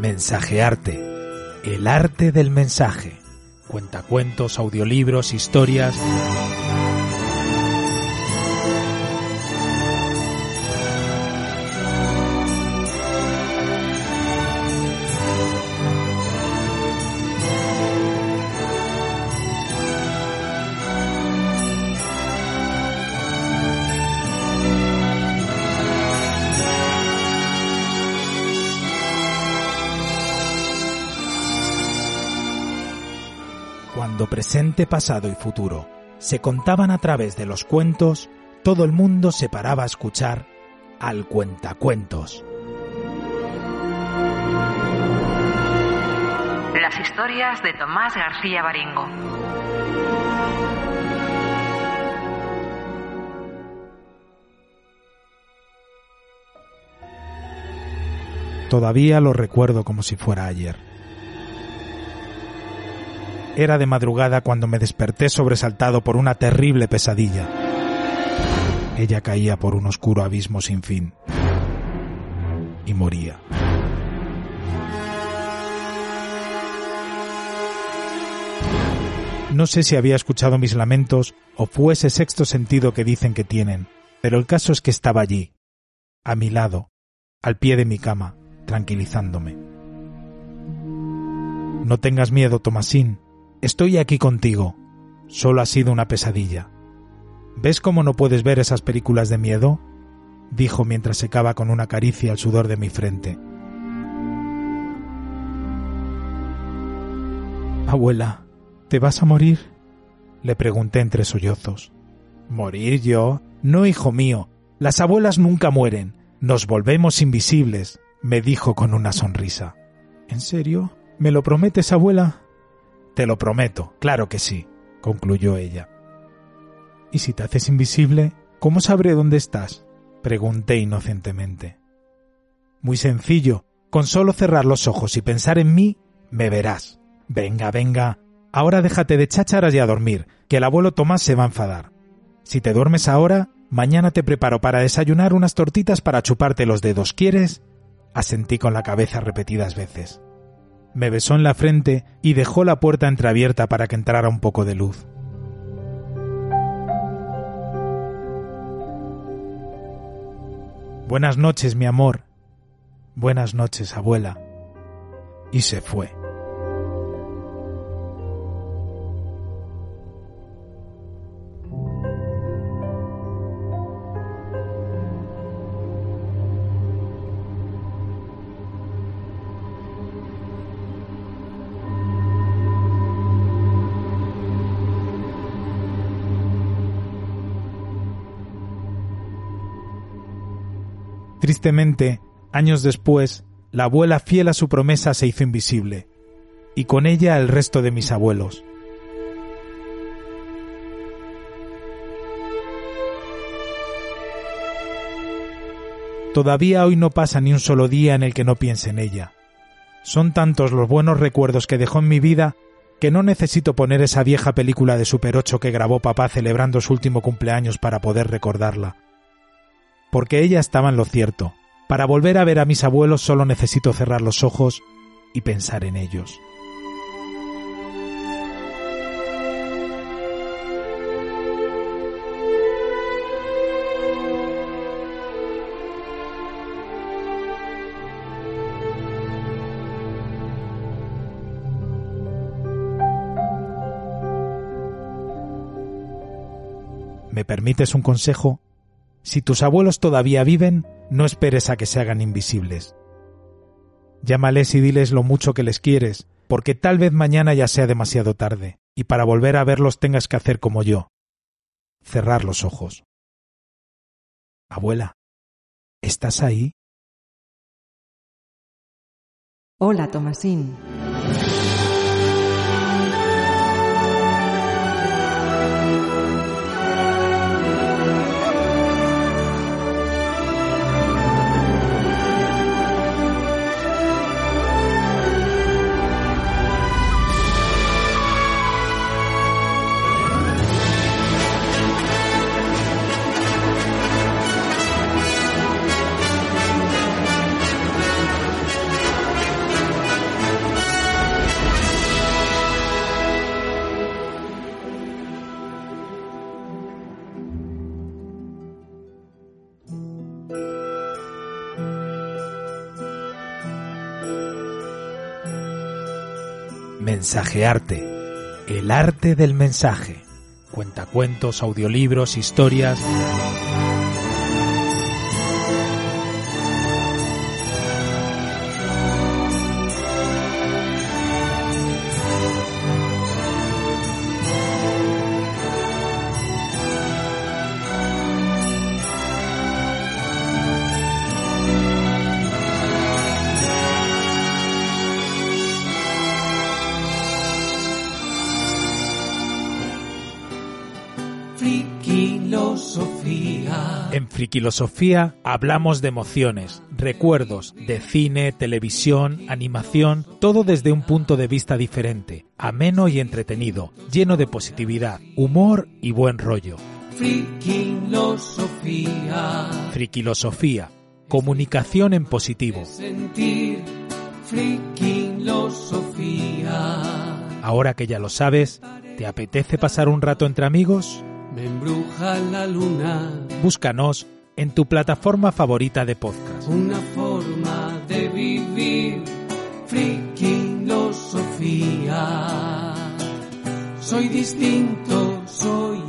Mensajearte, el arte del mensaje. Cuentacuentos, audiolibros, historias. Cuando presente, pasado y futuro se contaban a través de los cuentos, todo el mundo se paraba a escuchar al cuentacuentos. Las historias de Tomás García Baringo. Todavía lo recuerdo como si fuera ayer. Era de madrugada cuando me desperté sobresaltado por una terrible pesadilla. Ella caía por un oscuro abismo sin fin y moría. No sé si había escuchado mis lamentos o fue ese sexto sentido que dicen que tienen, pero el caso es que estaba allí, a mi lado, al pie de mi cama, tranquilizándome. No tengas miedo, Tomasín, estoy aquí contigo. Solo ha sido una pesadilla. ¿Ves cómo no puedes ver esas películas de miedo? dijo mientras secaba con una caricia el sudor de mi frente. Abuela, ¿te vas a morir? le pregunté entre sollozos. ¿Morir yo? No, hijo mío. Las abuelas nunca mueren. Nos volvemos invisibles, me dijo con una sonrisa. ¿En serio? ¿Me lo prometes, abuela? Te lo prometo, claro que sí, concluyó ella. ¿Y si te haces invisible, cómo sabré dónde estás? pregunté inocentemente. Muy sencillo, con solo cerrar los ojos y pensar en mí, me verás. Venga, venga, ahora déjate de chácharas y a dormir, que el abuelo Tomás se va a enfadar. Si te duermes ahora, mañana te preparo para desayunar unas tortitas para chuparte los dedos, ¿quieres? Asentí con la cabeza repetidas veces. Me besó en la frente y dejó la puerta entreabierta para que entrara un poco de luz. Buenas noches, mi amor. Buenas noches, abuela. Y se fue. Tristemente, años después, la abuela fiel a su promesa se hizo invisible, y con ella el resto de mis abuelos. Todavía hoy no pasa ni un solo día en el que no piense en ella. Son tantos los buenos recuerdos que dejó en mi vida que no necesito poner esa vieja película de Super 8 que grabó papá celebrando su último cumpleaños para poder recordarla porque ella estaba en lo cierto. Para volver a ver a mis abuelos solo necesito cerrar los ojos y pensar en ellos. ¿Me permites un consejo? Si tus abuelos todavía viven, no esperes a que se hagan invisibles. Llámales y diles lo mucho que les quieres, porque tal vez mañana ya sea demasiado tarde, y para volver a verlos tengas que hacer como yo. Cerrar los ojos. Abuela, ¿estás ahí? Hola, Tomasín. Mensajearte. El arte del mensaje. Cuentacuentos, audiolibros, historias. En Friquilosofía hablamos de emociones, recuerdos, de cine, televisión, animación, todo desde un punto de vista diferente, ameno y entretenido, lleno de positividad, humor y buen rollo. Friquilosofía. Friquilosofía, comunicación en positivo. Sentir. Ahora que ya lo sabes, ¿te apetece pasar un rato entre amigos? Me embruja la luna. Búscanos en tu plataforma favorita de podcast. Una forma de vivir. Friquilosofía. Soy distinto, soy